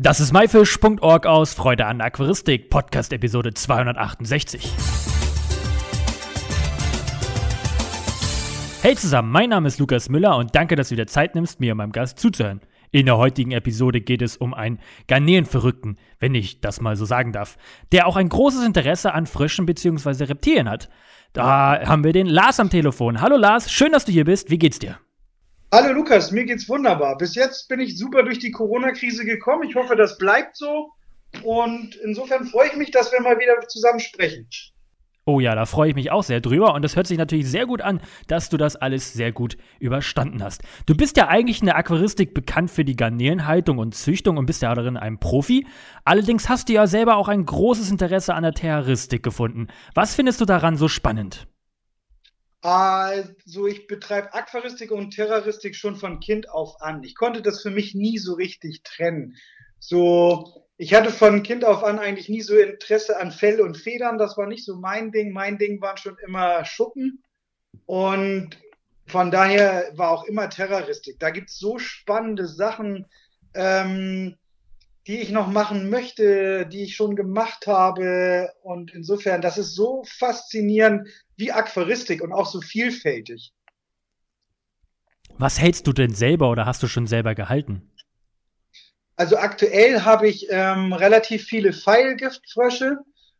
Das ist myfish.org aus Freude an Aquaristik, Podcast Episode 268. Hey zusammen, mein Name ist Lukas Müller und danke, dass du dir Zeit nimmst, mir und meinem Gast zuzuhören. In der heutigen Episode geht es um einen Garnelenverrückten, wenn ich das mal so sagen darf, der auch ein großes Interesse an Fröschen bzw. Reptilien hat. Da haben wir den Lars am Telefon. Hallo Lars, schön, dass du hier bist. Wie geht's dir? Hallo Lukas, mir geht's wunderbar. Bis jetzt bin ich super durch die Corona-Krise gekommen. Ich hoffe, das bleibt so. Und insofern freue ich mich, dass wir mal wieder zusammen sprechen. Oh ja, da freue ich mich auch sehr drüber und das hört sich natürlich sehr gut an, dass du das alles sehr gut überstanden hast. Du bist ja eigentlich in der Aquaristik bekannt für die Garnelenhaltung und Züchtung und bist ja darin ein Profi. Allerdings hast du ja selber auch ein großes Interesse an der Terroristik gefunden. Was findest du daran so spannend? Also ich betreibe Aquaristik und Terroristik schon von Kind auf an. Ich konnte das für mich nie so richtig trennen. So, ich hatte von Kind auf an eigentlich nie so Interesse an Fell und Federn. Das war nicht so mein Ding. Mein Ding waren schon immer Schuppen. Und von daher war auch immer Terroristik. Da gibt's so spannende Sachen. Ähm, die ich noch machen möchte, die ich schon gemacht habe. Und insofern, das ist so faszinierend wie Aquaristik und auch so vielfältig. Was hältst du denn selber oder hast du schon selber gehalten? Also aktuell habe ich ähm, relativ viele Pfeilgiftfrösche,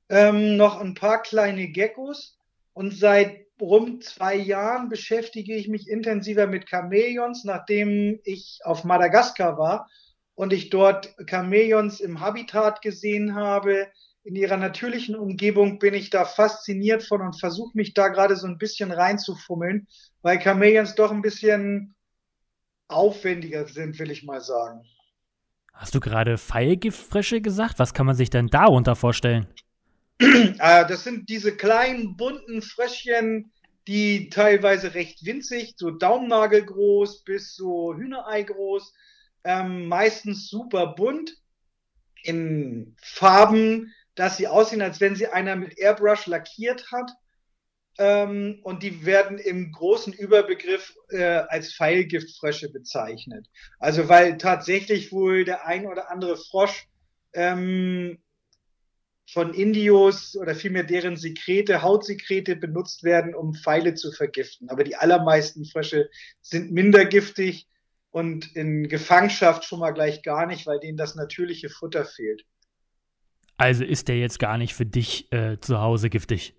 ähm, noch ein paar kleine Geckos und seit rund zwei Jahren beschäftige ich mich intensiver mit Chamäleons, nachdem ich auf Madagaskar war und ich dort Chamäleons im Habitat gesehen habe, in ihrer natürlichen Umgebung, bin ich da fasziniert von und versuche mich da gerade so ein bisschen reinzufummeln, weil Chamäleons doch ein bisschen aufwendiger sind, will ich mal sagen. Hast du gerade Pfeilgiftfrösche gesagt? Was kann man sich denn darunter vorstellen? Ah, das sind diese kleinen bunten Fröschchen, die teilweise recht winzig, so Daumennagelgroß bis so Hühnerei groß ähm, meistens super bunt in Farben, dass sie aussehen, als wenn sie einer mit Airbrush lackiert hat. Ähm, und die werden im großen Überbegriff äh, als Pfeilgiftfrösche bezeichnet. Also weil tatsächlich wohl der ein oder andere Frosch ähm, von Indios oder vielmehr deren Sekrete, Hautsekrete benutzt werden, um Pfeile zu vergiften. Aber die allermeisten Frösche sind minder giftig und in Gefangenschaft schon mal gleich gar nicht, weil denen das natürliche Futter fehlt. Also ist der jetzt gar nicht für dich äh, zu Hause giftig?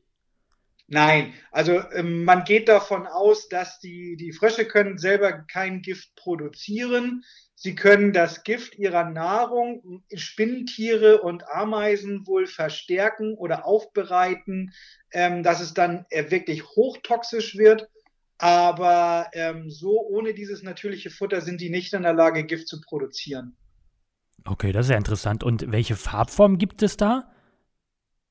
Nein, also ähm, man geht davon aus, dass die, die Frösche können selber kein Gift produzieren. Sie können das Gift ihrer Nahrung, Spinnentiere und Ameisen wohl verstärken oder aufbereiten, ähm, dass es dann äh, wirklich hochtoxisch wird aber ähm, so ohne dieses natürliche Futter sind die nicht in der Lage, Gift zu produzieren. Okay, das ist ja interessant. Und welche Farbform gibt es da?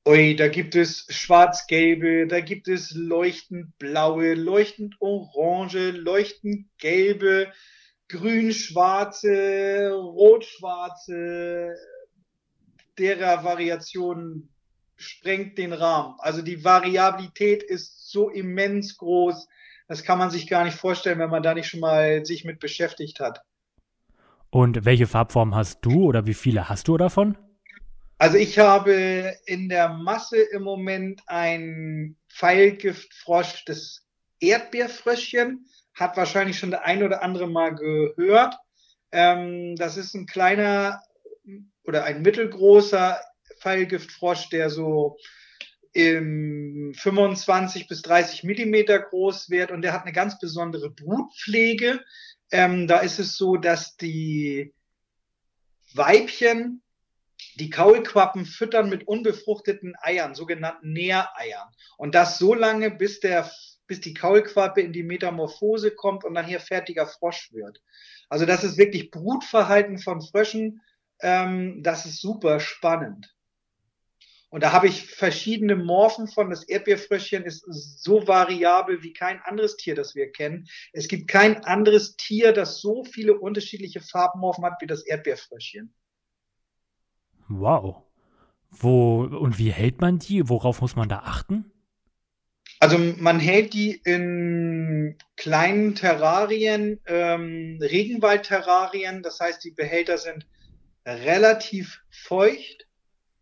Ui, da gibt es schwarz-gelbe, da gibt es leuchtend blaue, leuchtend orange, leuchtend gelbe, grün-schwarze, rot-schwarze. Derer Variation sprengt den Rahmen. Also die Variabilität ist so immens groß das kann man sich gar nicht vorstellen, wenn man da nicht schon mal sich mit beschäftigt hat. Und welche Farbform hast du oder wie viele hast du davon? Also ich habe in der Masse im Moment ein Pfeilgiftfrosch, das Erdbeerfröschchen, hat wahrscheinlich schon der ein oder andere mal gehört. Ähm, das ist ein kleiner oder ein mittelgroßer Pfeilgiftfrosch, der so im 25 bis 30 Millimeter groß wird und der hat eine ganz besondere Brutpflege. Ähm, da ist es so, dass die Weibchen die Kaulquappen füttern mit unbefruchteten Eiern, sogenannten Nähreiern. Und das so lange, bis der, bis die Kaulquappe in die Metamorphose kommt und dann hier fertiger Frosch wird. Also das ist wirklich Brutverhalten von Fröschen. Ähm, das ist super spannend. Und da habe ich verschiedene Morphen von. Das Erdbeerfröschchen ist so variabel wie kein anderes Tier, das wir kennen. Es gibt kein anderes Tier, das so viele unterschiedliche Farbmorphen hat wie das Erdbeerfröschchen. Wow. Wo und wie hält man die? Worauf muss man da achten? Also man hält die in kleinen Terrarien, ähm, Regenwaldterrarien. Das heißt, die Behälter sind relativ feucht.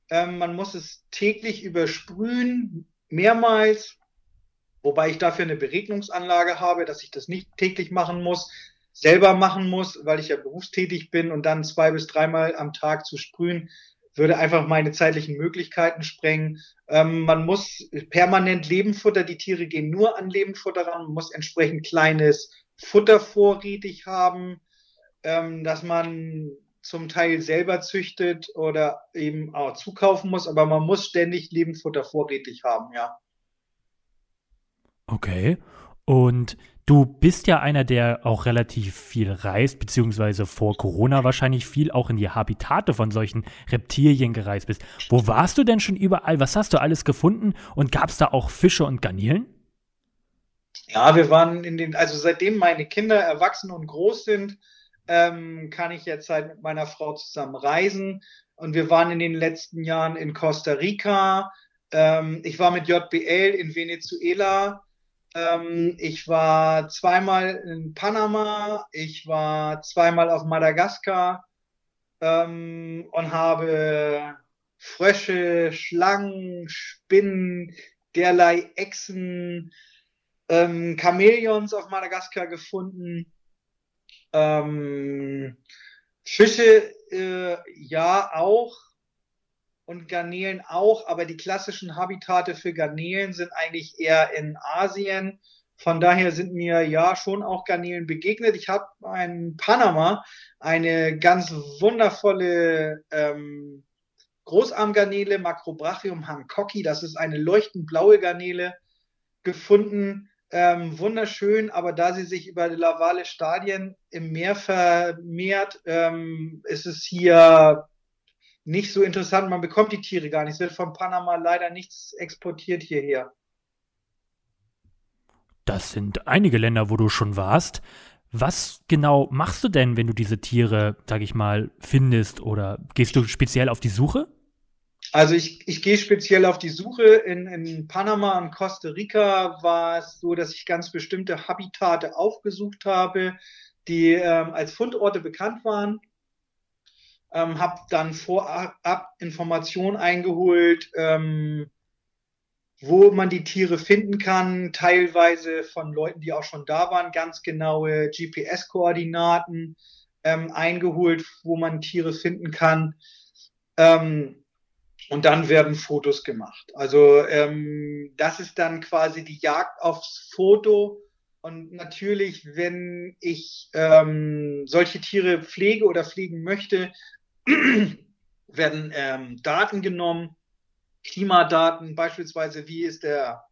Ähm, man muss es täglich übersprühen, mehrmals, wobei ich dafür eine Beregnungsanlage habe, dass ich das nicht täglich machen muss, selber machen muss, weil ich ja berufstätig bin und dann zwei bis dreimal am Tag zu sprühen, würde einfach meine zeitlichen Möglichkeiten sprengen. Ähm, man muss permanent Lebenfutter, die Tiere gehen nur an Lebenfutter ran, man muss entsprechend kleines Futter vorrätig haben, ähm, dass man zum Teil selber züchtet oder eben auch zukaufen muss, aber man muss ständig Lebendfutter vorrätig haben, ja. Okay. Und du bist ja einer, der auch relativ viel reist, beziehungsweise vor Corona wahrscheinlich viel auch in die Habitate von solchen Reptilien gereist bist. Wo warst du denn schon überall? Was hast du alles gefunden? Und gab es da auch Fische und Garnelen? Ja, wir waren in den, also seitdem meine Kinder erwachsen und groß sind, ähm, kann ich jetzt halt mit meiner Frau zusammen reisen. Und wir waren in den letzten Jahren in Costa Rica. Ähm, ich war mit JBL in Venezuela. Ähm, ich war zweimal in Panama. Ich war zweimal auf Madagaskar ähm, und habe Frösche, Schlangen, Spinnen, derlei Echsen, ähm, Chamäleons auf Madagaskar gefunden. Ähm, Fische, äh, ja, auch. Und Garnelen auch, aber die klassischen Habitate für Garnelen sind eigentlich eher in Asien. Von daher sind mir ja schon auch Garnelen begegnet. Ich habe in Panama eine ganz wundervolle ähm, Großarmgarnele, Macrobrachium hancocki, das ist eine leuchtend blaue Garnele, gefunden. Ähm, wunderschön, aber da sie sich über lavale Stadien im Meer vermehrt, ähm, ist es hier nicht so interessant. Man bekommt die Tiere gar nicht. Es wird von Panama leider nichts exportiert hierher. Das sind einige Länder, wo du schon warst. Was genau machst du denn, wenn du diese Tiere, sag ich mal, findest oder gehst du speziell auf die Suche? Also ich, ich gehe speziell auf die Suche. In, in Panama und Costa Rica war es so, dass ich ganz bestimmte Habitate aufgesucht habe, die ähm, als Fundorte bekannt waren. Ähm, habe dann vorab Informationen eingeholt, ähm, wo man die Tiere finden kann, teilweise von Leuten, die auch schon da waren, ganz genaue GPS-Koordinaten ähm, eingeholt, wo man Tiere finden kann. Ähm, und dann werden Fotos gemacht. Also ähm, das ist dann quasi die Jagd aufs Foto. Und natürlich, wenn ich ähm, solche Tiere pflege oder pflegen möchte, werden ähm, Daten genommen, Klimadaten, beispielsweise wie ist der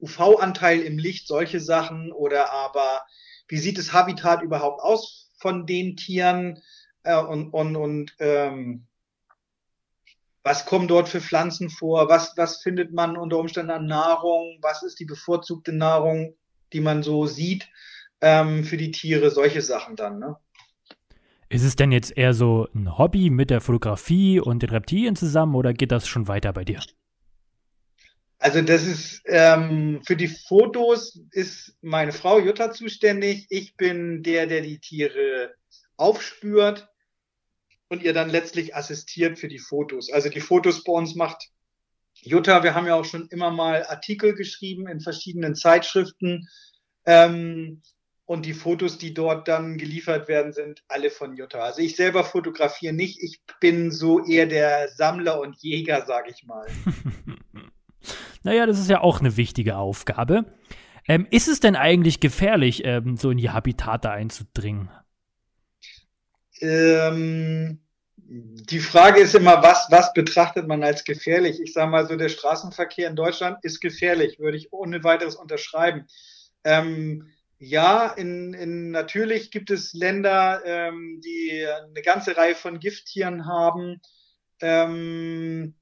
UV-Anteil im Licht, solche Sachen, oder aber wie sieht das Habitat überhaupt aus von den Tieren äh, und, und, und ähm, was kommen dort für Pflanzen vor, was, was findet man unter Umständen an Nahrung, was ist die bevorzugte Nahrung, die man so sieht ähm, für die Tiere, solche Sachen dann. Ne? Ist es denn jetzt eher so ein Hobby mit der Fotografie und den Reptilien zusammen oder geht das schon weiter bei dir? Also das ist ähm, für die Fotos ist meine Frau Jutta zuständig. Ich bin der, der die Tiere aufspürt und ihr dann letztlich assistiert für die Fotos. Also die Fotos bei uns macht Jutta. Wir haben ja auch schon immer mal Artikel geschrieben in verschiedenen Zeitschriften. Ähm, und die Fotos, die dort dann geliefert werden, sind alle von Jutta. Also ich selber fotografiere nicht. Ich bin so eher der Sammler und Jäger, sag ich mal. naja, das ist ja auch eine wichtige Aufgabe. Ähm, ist es denn eigentlich gefährlich, ähm, so in die Habitate einzudringen? Ähm, die Frage ist immer, was, was betrachtet man als gefährlich? Ich sage mal so, der Straßenverkehr in Deutschland ist gefährlich, würde ich ohne weiteres unterschreiben. Ähm, ja, in, in, natürlich gibt es Länder, ähm, die eine ganze Reihe von Gifttieren haben. Ähm,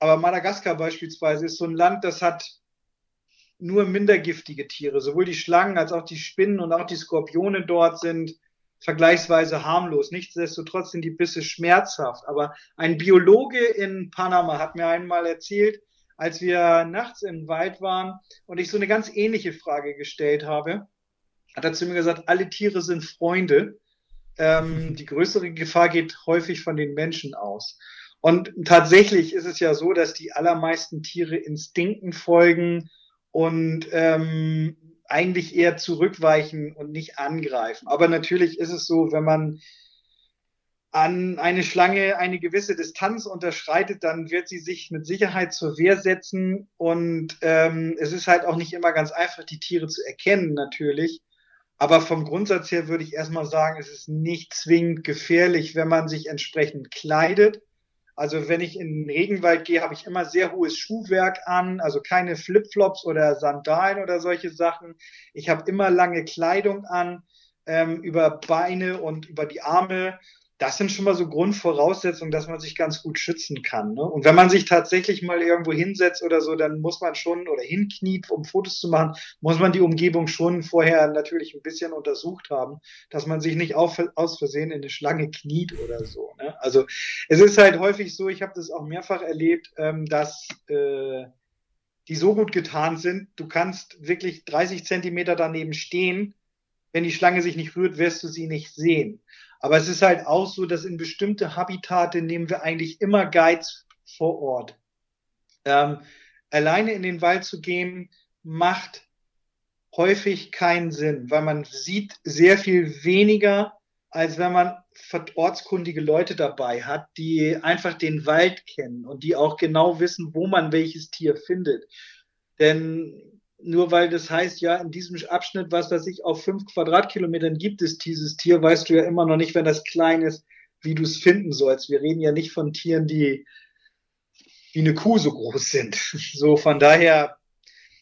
aber Madagaskar beispielsweise ist so ein Land, das hat nur minder giftige Tiere. Sowohl die Schlangen als auch die Spinnen und auch die Skorpione dort sind vergleichsweise harmlos. Nichtsdestotrotz sind die Bisse schmerzhaft. Aber ein Biologe in Panama hat mir einmal erzählt, als wir nachts im Wald waren und ich so eine ganz ähnliche Frage gestellt habe, hat er zu mir gesagt, alle Tiere sind Freunde. Ähm, die größere Gefahr geht häufig von den Menschen aus. Und tatsächlich ist es ja so, dass die allermeisten Tiere Instinkten folgen und ähm, eigentlich eher zurückweichen und nicht angreifen. Aber natürlich ist es so, wenn man an eine Schlange eine gewisse Distanz unterschreitet, dann wird sie sich mit Sicherheit zur Wehr setzen. Und ähm, es ist halt auch nicht immer ganz einfach, die Tiere zu erkennen, natürlich. Aber vom Grundsatz her würde ich erstmal sagen, es ist nicht zwingend gefährlich, wenn man sich entsprechend kleidet. Also wenn ich in den Regenwald gehe, habe ich immer sehr hohes Schuhwerk an, also keine Flipflops oder Sandalen oder solche Sachen. Ich habe immer lange Kleidung an, ähm, über Beine und über die Arme das sind schon mal so Grundvoraussetzungen, dass man sich ganz gut schützen kann. Ne? Und wenn man sich tatsächlich mal irgendwo hinsetzt oder so, dann muss man schon oder hinkniet, um Fotos zu machen, muss man die Umgebung schon vorher natürlich ein bisschen untersucht haben, dass man sich nicht auf, aus Versehen in eine Schlange kniet oder so. Ne? Also es ist halt häufig so, ich habe das auch mehrfach erlebt, ähm, dass äh, die so gut getan sind, du kannst wirklich 30 Zentimeter daneben stehen, wenn die Schlange sich nicht rührt, wirst du sie nicht sehen. Aber es ist halt auch so, dass in bestimmte Habitate nehmen wir eigentlich immer Guides vor Ort. Ähm, alleine in den Wald zu gehen, macht häufig keinen Sinn, weil man sieht sehr viel weniger, als wenn man ortskundige Leute dabei hat, die einfach den Wald kennen und die auch genau wissen, wo man welches Tier findet. Denn nur weil das heißt, ja, in diesem Abschnitt, was weiß ich, auf fünf Quadratkilometern gibt es dieses Tier, weißt du ja immer noch nicht, wenn das klein ist, wie du es finden sollst. Wir reden ja nicht von Tieren, die wie eine Kuh so groß sind. So, von daher,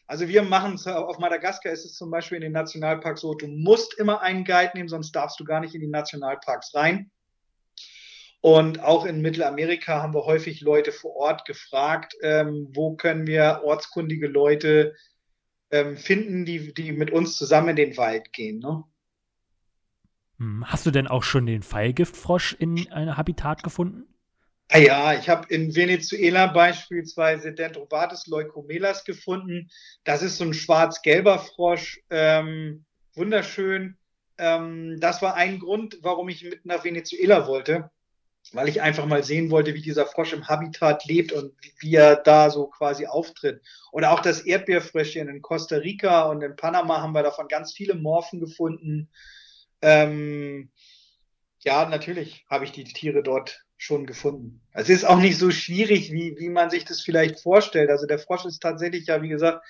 also wir machen es, auf Madagaskar ist es zum Beispiel in den Nationalparks so, du musst immer einen Guide nehmen, sonst darfst du gar nicht in die Nationalparks rein. Und auch in Mittelamerika haben wir häufig Leute vor Ort gefragt, ähm, wo können wir ortskundige Leute ähm, finden, die, die mit uns zusammen in den Wald gehen. Ne? Hm, hast du denn auch schon den Pfeilgiftfrosch in einem Habitat gefunden? Ah ja, ich habe in Venezuela beispielsweise Dendrobates leucomelas gefunden. Das ist so ein schwarz-gelber Frosch, ähm, wunderschön. Ähm, das war ein Grund, warum ich mit nach Venezuela wollte weil ich einfach mal sehen wollte, wie dieser Frosch im Habitat lebt und wie er da so quasi auftritt. Oder auch das Erdbeerfröschchen in Costa Rica und in Panama haben wir davon ganz viele Morphen gefunden. Ähm, ja, natürlich habe ich die Tiere dort schon gefunden. Es ist auch nicht so schwierig, wie, wie man sich das vielleicht vorstellt. Also der Frosch ist tatsächlich ja, wie gesagt,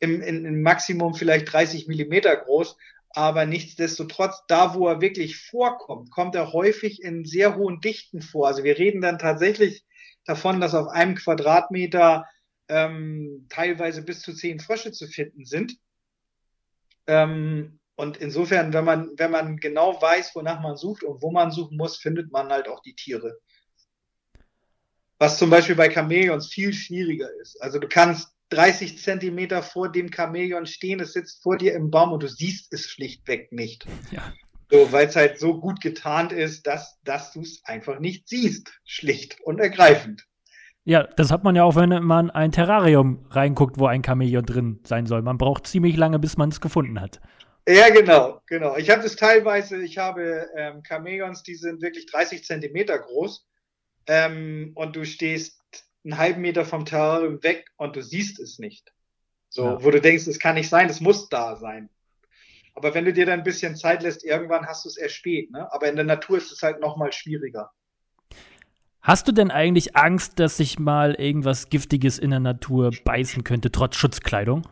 im, im, im Maximum vielleicht 30 Millimeter groß, aber nichtsdestotrotz, da wo er wirklich vorkommt, kommt er häufig in sehr hohen Dichten vor. Also wir reden dann tatsächlich davon, dass auf einem Quadratmeter ähm, teilweise bis zu zehn Frösche zu finden sind. Ähm, und insofern, wenn man, wenn man genau weiß, wonach man sucht und wo man suchen muss, findet man halt auch die Tiere. Was zum Beispiel bei Chamäleons viel schwieriger ist. Also du kannst 30 Zentimeter vor dem Chamäleon stehen, es sitzt vor dir im Baum und du siehst es schlichtweg nicht. Ja. So, weil es halt so gut getarnt ist, dass, dass du es einfach nicht siehst. Schlicht und ergreifend. Ja, das hat man ja auch, wenn man ein Terrarium reinguckt, wo ein Chamäleon drin sein soll. Man braucht ziemlich lange, bis man es gefunden hat. Ja, genau, genau. Ich habe das teilweise, ich habe ähm, Chamäleons, die sind wirklich 30 Zentimeter groß. Ähm, und du stehst einen halben Meter vom Terrarium weg und du siehst es nicht. So, ja. wo du denkst, es kann nicht sein, es muss da sein. Aber wenn du dir dann ein bisschen Zeit lässt, irgendwann hast du es erst spät. Ne? Aber in der Natur ist es halt noch mal schwieriger. Hast du denn eigentlich Angst, dass sich mal irgendwas Giftiges in der Natur beißen könnte, trotz Schutzkleidung?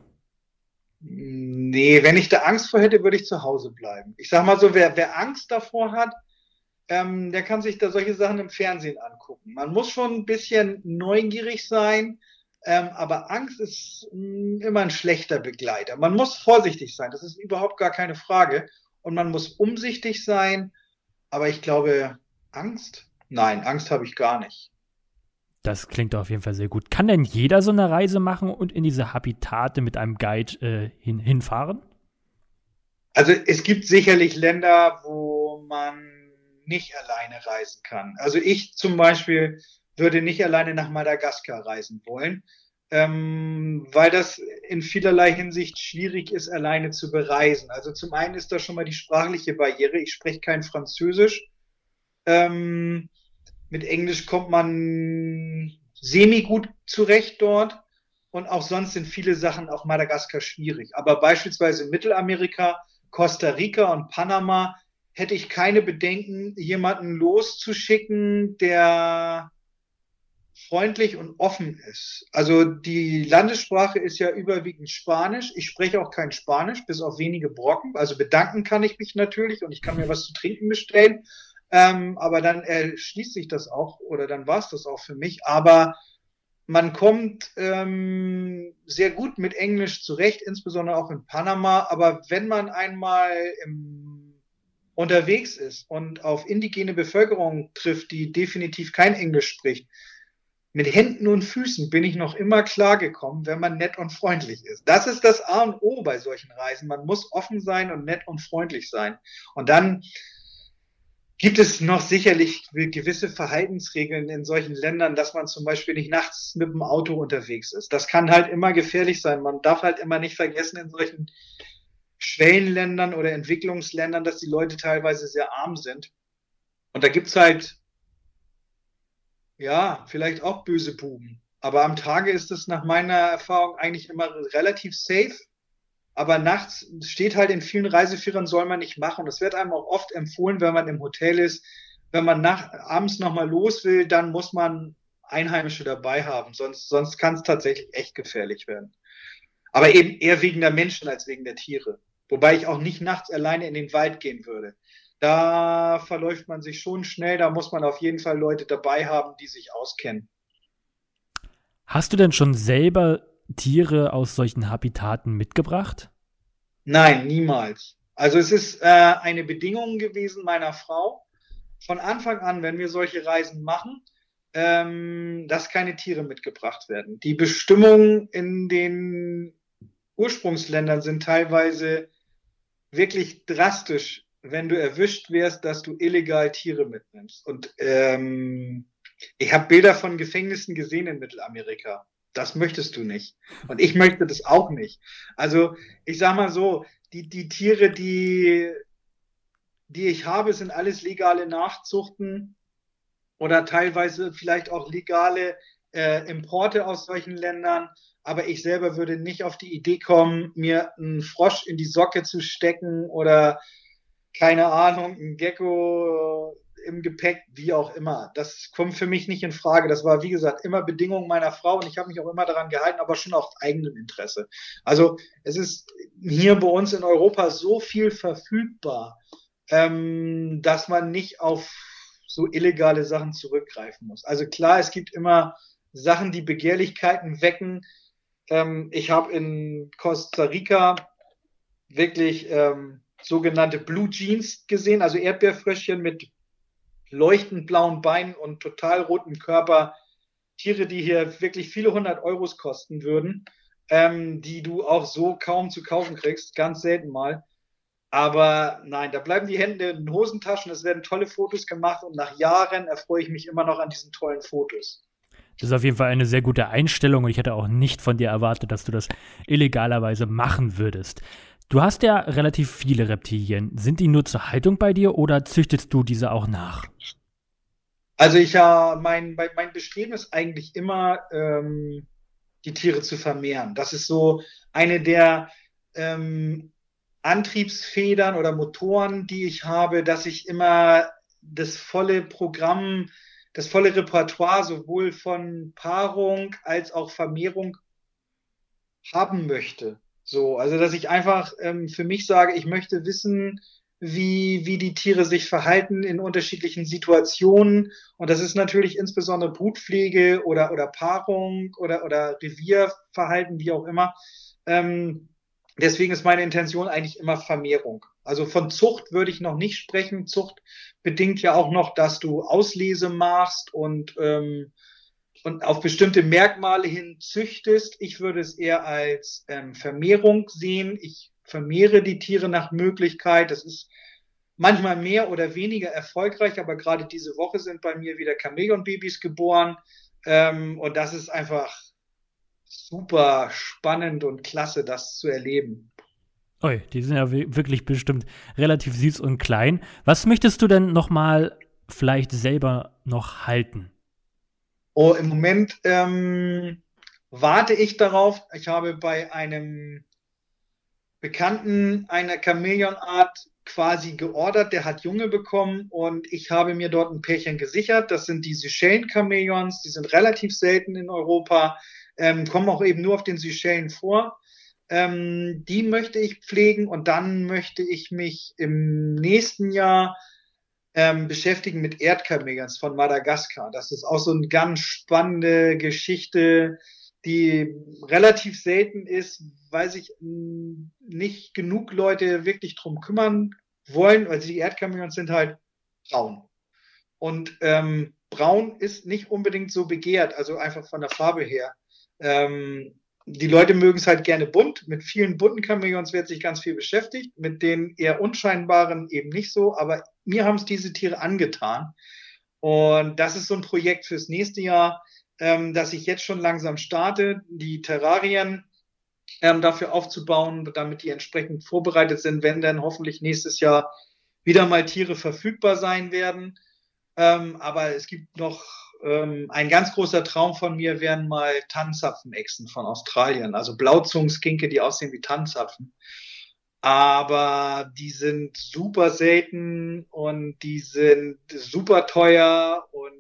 Nee, wenn ich da Angst vor hätte, würde ich zu Hause bleiben. Ich sag mal so, wer, wer Angst davor hat, ähm, der kann sich da solche Sachen im Fernsehen angucken. Man muss schon ein bisschen neugierig sein, ähm, aber Angst ist mh, mm, immer ein schlechter Begleiter. Man muss vorsichtig sein, das ist überhaupt gar keine Frage. Und man muss umsichtig sein, aber ich glaube, Angst? Nein, Angst habe ich gar nicht. Das klingt auf jeden Fall sehr gut. Kann denn jeder so eine Reise machen und in diese Habitate mit einem Guide äh, hin, hinfahren? Also es gibt sicherlich Länder, wo man nicht alleine reisen kann. Also ich zum Beispiel würde nicht alleine nach Madagaskar reisen wollen. ähm, weil das in vielerlei Hinsicht schwierig ist, alleine zu bereisen. Also zum einen ist da schon mal die sprachliche Barriere. Ich spreche kein Französisch. Ähm, mit Englisch kommt man semi gut zurecht dort. Und auch sonst sind viele Sachen auf Madagaskar schwierig. Aber beispielsweise Mittelamerika, Costa Rica und Panama hätte ich keine Bedenken, jemanden loszuschicken, der freundlich und offen ist. Also die Landessprache ist ja überwiegend Spanisch. Ich spreche auch kein Spanisch, bis auf wenige Brocken. Also bedanken kann ich mich natürlich und ich kann mir was zu trinken bestellen. Ähm, aber dann erschließt sich das auch oder dann war es das auch für mich. Aber man kommt ähm, sehr gut mit Englisch zurecht, insbesondere auch in Panama. Aber wenn man einmal im, unterwegs ist und auf indigene Bevölkerung trifft, die definitiv kein Englisch spricht, mit Händen und Füßen bin ich noch immer klargekommen, wenn man nett und freundlich ist. Das ist das A und O bei solchen Reisen. Man muss offen sein und nett und freundlich sein. Und dann gibt es noch sicherlich gewisse Verhaltensregeln in solchen Ländern, dass man zum Beispiel nicht nachts mit dem Auto unterwegs ist. Das kann halt immer gefährlich sein. Man darf halt immer nicht vergessen in solchen Schwellenländern oder Entwicklungsländern, dass die Leute teilweise sehr arm sind. Und da gibt's halt ja, vielleicht auch böse Buben. Aber am Tage ist es nach meiner Erfahrung eigentlich immer relativ safe. Aber nachts steht halt in vielen Reiseführern, soll man nicht machen. Das wird einem auch oft empfohlen, wenn man im Hotel ist. Wenn man nach, abends nochmal los will, dann muss man Einheimische dabei haben. Sonst, sonst kann es tatsächlich echt gefährlich werden. Aber eben eher wegen der Menschen als wegen der Tiere. Wobei ich auch nicht nachts alleine in den Wald gehen würde da verläuft man sich schon schnell. Da muss man auf jeden Fall Leute dabei haben, die sich auskennen. Hast du denn schon selber Tiere aus solchen Habitaten mitgebracht? Nein, niemals. Also es ist äh, eine Bedingung gewesen meiner Frau von Anfang an, wenn wir solche Reisen machen, ähm, dass keine Tiere mitgebracht werden. Die Bestimmungen in den Ursprungsländern sind teilweise wirklich drastisch wenn du erwischt wirst, dass du illegal Tiere mitnimmst. Und ähm, ich habe Bilder von Gefängnissen gesehen in Mittelamerika. Das möchtest du nicht. Und ich möchte das auch nicht. Also ich sag mal so, die, die Tiere, die, die ich habe, sind alles legale Nachzuchten oder teilweise vielleicht auch legale äh, Importe aus solchen Ländern. Aber ich selber würde nicht auf die Idee kommen, mir einen Frosch in die Socke zu stecken oder keine Ahnung, ein Gecko im Gepäck, wie auch immer. Das kommt für mich nicht in Frage. Das war, wie gesagt, immer Bedingung meiner Frau und ich habe mich auch immer daran gehalten, aber schon auf eigenem Interesse. Also es ist hier bei uns in Europa so viel verfügbar, ähm, dass man nicht auf so illegale Sachen zurückgreifen muss. Also klar, es gibt immer Sachen, die Begehrlichkeiten wecken. Ähm, ich habe in Costa Rica wirklich ähm, sogenannte Blue Jeans gesehen, also Erdbeerfröschchen mit leuchtend blauen Beinen und total rotem Körper. Tiere, die hier wirklich viele hundert Euros kosten würden, ähm, die du auch so kaum zu kaufen kriegst, ganz selten mal. Aber nein, da bleiben die Hände in den Hosentaschen, es werden tolle Fotos gemacht und nach Jahren erfreue ich mich immer noch an diesen tollen Fotos. Das ist auf jeden Fall eine sehr gute Einstellung und ich hätte auch nicht von dir erwartet, dass du das illegalerweise machen würdest. Du hast ja relativ viele Reptilien. Sind die nur zur Haltung bei dir oder züchtest du diese auch nach? Also ich ja, mein, mein Bestreben ist eigentlich immer, ähm, die Tiere zu vermehren. Das ist so eine der ähm, Antriebsfedern oder Motoren, die ich habe, dass ich immer das volle Programm, das volle Repertoire sowohl von Paarung als auch Vermehrung haben möchte. So, also dass ich einfach ähm, für mich sage, ich möchte wissen, wie, wie die Tiere sich verhalten in unterschiedlichen Situationen. Und das ist natürlich insbesondere Brutpflege oder, oder Paarung oder, oder Revierverhalten, wie auch immer. Ähm, deswegen ist meine Intention eigentlich immer Vermehrung. Also von Zucht würde ich noch nicht sprechen. Zucht bedingt ja auch noch, dass du Auslese machst und ähm, und auf bestimmte Merkmale hin züchtest. Ich würde es eher als ähm, Vermehrung sehen. Ich vermehre die Tiere nach Möglichkeit. Das ist manchmal mehr oder weniger erfolgreich, aber gerade diese Woche sind bei mir wieder Chamäleon-Babys geboren. Ähm, und das ist einfach super spannend und klasse, das zu erleben. Oi, die sind ja wirklich bestimmt relativ süß und klein. Was möchtest du denn noch mal vielleicht selber noch halten? Oh, im Moment ähm, warte ich darauf. Ich habe bei einem Bekannten einer Chamäleonart quasi geordert, der hat Junge bekommen und ich habe mir dort ein Pärchen gesichert. Das sind die Seychellen-Chamäleons, die sind relativ selten in Europa, ähm, kommen auch eben nur auf den Seychellen vor. Ähm, die möchte ich pflegen und dann möchte ich mich im nächsten Jahr ähm, beschäftigen mit Erdchamäleons von Madagaskar. Das ist auch so eine ganz spannende Geschichte die relativ selten ist, weil sich nicht genug Leute wirklich drum kümmern wollen, weil die Erdchamäleons sind halt braun. Und ähm, braun ist nicht unbedingt so begehrt, also einfach von der Farbe her. Ähm, die Leute mögen es halt gerne bunt. Mit vielen bunten Chamäleons wird sich ganz viel beschäftigt, mit den eher unscheinbaren eben nicht so. Aber mir haben es diese Tiere angetan. Und das ist so ein Projekt fürs nächste Jahr ähm, dass ich jetzt schon langsam starte, die Terrarien ähm, dafür aufzubauen, damit die entsprechend vorbereitet sind, wenn dann hoffentlich nächstes Jahr wieder mal Tiere verfügbar sein werden. Ähm, aber es gibt noch ähm, ein ganz großer Traum von mir, wären mal Tannenzapfenechsen von Australien, also Blauzungenskinke, die aussehen wie Tannenzapfen. Aber die sind super selten und die sind super teuer und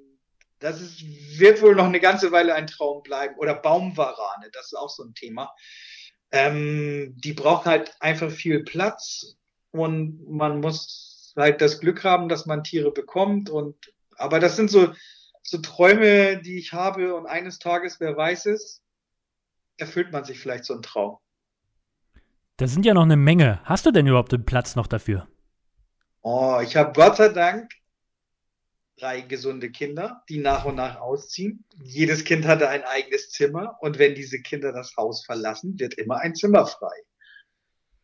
das ist, wird wohl noch eine ganze Weile ein Traum bleiben. Oder Baumwarane, das ist auch so ein Thema. Ähm, die brauchen halt einfach viel Platz und man muss halt das Glück haben, dass man Tiere bekommt. Und aber das sind so, so Träume, die ich habe und eines Tages, wer weiß es, erfüllt man sich vielleicht so einen Traum. Das sind ja noch eine Menge. Hast du denn überhaupt den Platz noch dafür? Oh, ich habe Gott sei Dank drei gesunde Kinder, die nach und nach ausziehen. Jedes Kind hatte ein eigenes Zimmer und wenn diese Kinder das Haus verlassen, wird immer ein Zimmer frei.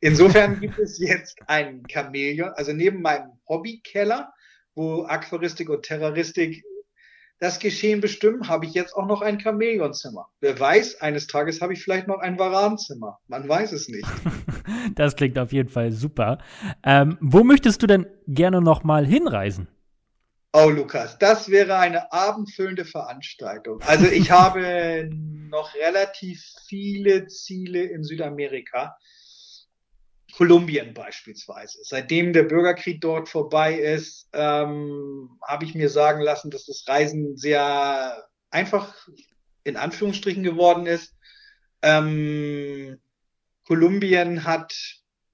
Insofern gibt es jetzt ein Chamäleon, also neben meinem Hobbykeller, wo Aquaristik und Terroristik das Geschehen bestimmen, habe ich jetzt auch noch ein Chamäleonzimmer. Wer weiß, eines Tages habe ich vielleicht noch ein Varanzimmer. Man weiß es nicht. das klingt auf jeden Fall super. Ähm, wo möchtest du denn gerne noch mal hinreisen? Oh, Lukas, das wäre eine abendfüllende Veranstaltung. Also ich habe noch relativ viele Ziele in Südamerika. Kolumbien beispielsweise. Seitdem der Bürgerkrieg dort vorbei ist, ähm, habe ich mir sagen lassen, dass das Reisen sehr einfach in Anführungsstrichen geworden ist. Ähm, Kolumbien hat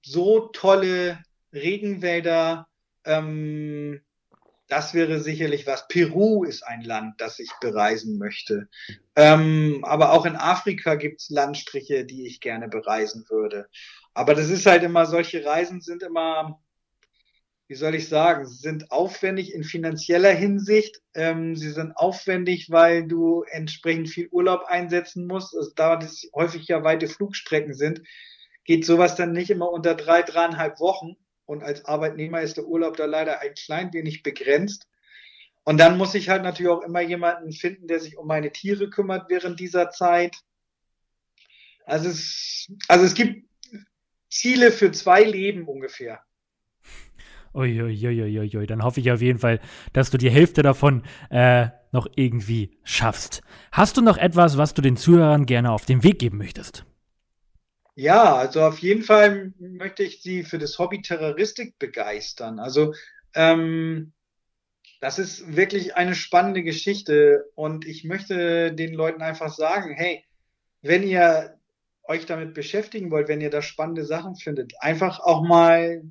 so tolle Regenwälder, ähm, das wäre sicherlich was. Peru ist ein Land, das ich bereisen möchte. Ähm, aber auch in Afrika gibt es Landstriche, die ich gerne bereisen würde. Aber das ist halt immer, solche Reisen sind immer, wie soll ich sagen, sind aufwendig in finanzieller Hinsicht. Ähm, sie sind aufwendig, weil du entsprechend viel Urlaub einsetzen musst. Also, da das häufig ja weite Flugstrecken sind, geht sowas dann nicht immer unter drei, dreieinhalb Wochen. Und als Arbeitnehmer ist der Urlaub da leider ein klein wenig begrenzt. Und dann muss ich halt natürlich auch immer jemanden finden, der sich um meine Tiere kümmert während dieser Zeit. Also es, also es gibt Ziele für zwei Leben ungefähr. Uiuiuiui, dann hoffe ich auf jeden Fall, dass du die Hälfte davon äh, noch irgendwie schaffst. Hast du noch etwas, was du den Zuhörern gerne auf den Weg geben möchtest? Ja, also auf jeden Fall möchte ich Sie für das Hobby Terroristik begeistern. Also ähm, das ist wirklich eine spannende Geschichte und ich möchte den Leuten einfach sagen, hey, wenn ihr euch damit beschäftigen wollt, wenn ihr da spannende Sachen findet, einfach auch mal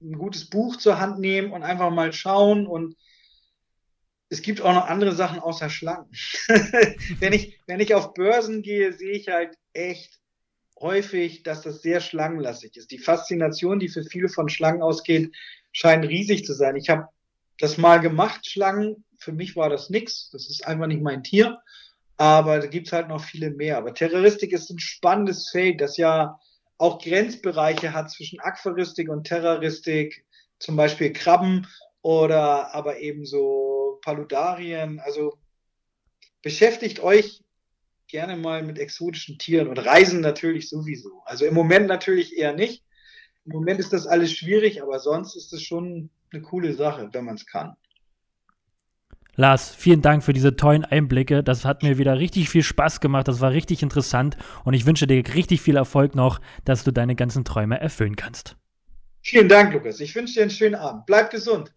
ein gutes Buch zur Hand nehmen und einfach mal schauen und es gibt auch noch andere Sachen außer Schlangen. wenn ich, wenn ich auf Börsen gehe, sehe ich halt echt häufig, dass das sehr schlangenlastig ist. Die Faszination, die für viele von Schlangen ausgeht, scheint riesig zu sein. Ich habe das mal gemacht, Schlangen. Für mich war das nix. Das ist einfach nicht mein Tier. Aber da gibt's halt noch viele mehr. Aber Terroristik ist ein spannendes Feld, das ja auch Grenzbereiche hat zwischen Aquaristik und Terroristik. Zum Beispiel Krabben oder aber eben so Paludarien. Also beschäftigt euch gerne mal mit exotischen Tieren und Reisen natürlich sowieso. Also im Moment natürlich eher nicht. Im Moment ist das alles schwierig, aber sonst ist es schon eine coole Sache, wenn man es kann. Lars, vielen Dank für diese tollen Einblicke. Das hat mir wieder richtig viel Spaß gemacht. Das war richtig interessant. Und ich wünsche dir richtig viel Erfolg noch, dass du deine ganzen Träume erfüllen kannst. Vielen Dank, Lukas. Ich wünsche dir einen schönen Abend. Bleib gesund.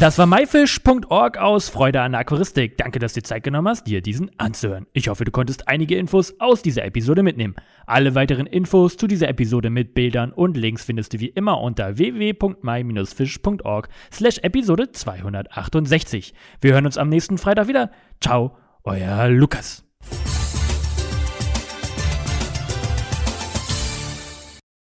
Das war myfish.org aus Freude an Aquaristik. Danke, dass du dir Zeit genommen hast, dir diesen anzuhören. Ich hoffe, du konntest einige Infos aus dieser Episode mitnehmen. Alle weiteren Infos zu dieser Episode mit Bildern und Links findest du wie immer unter www.my-fish.org slash Episode 268. Wir hören uns am nächsten Freitag wieder. Ciao, euer Lukas.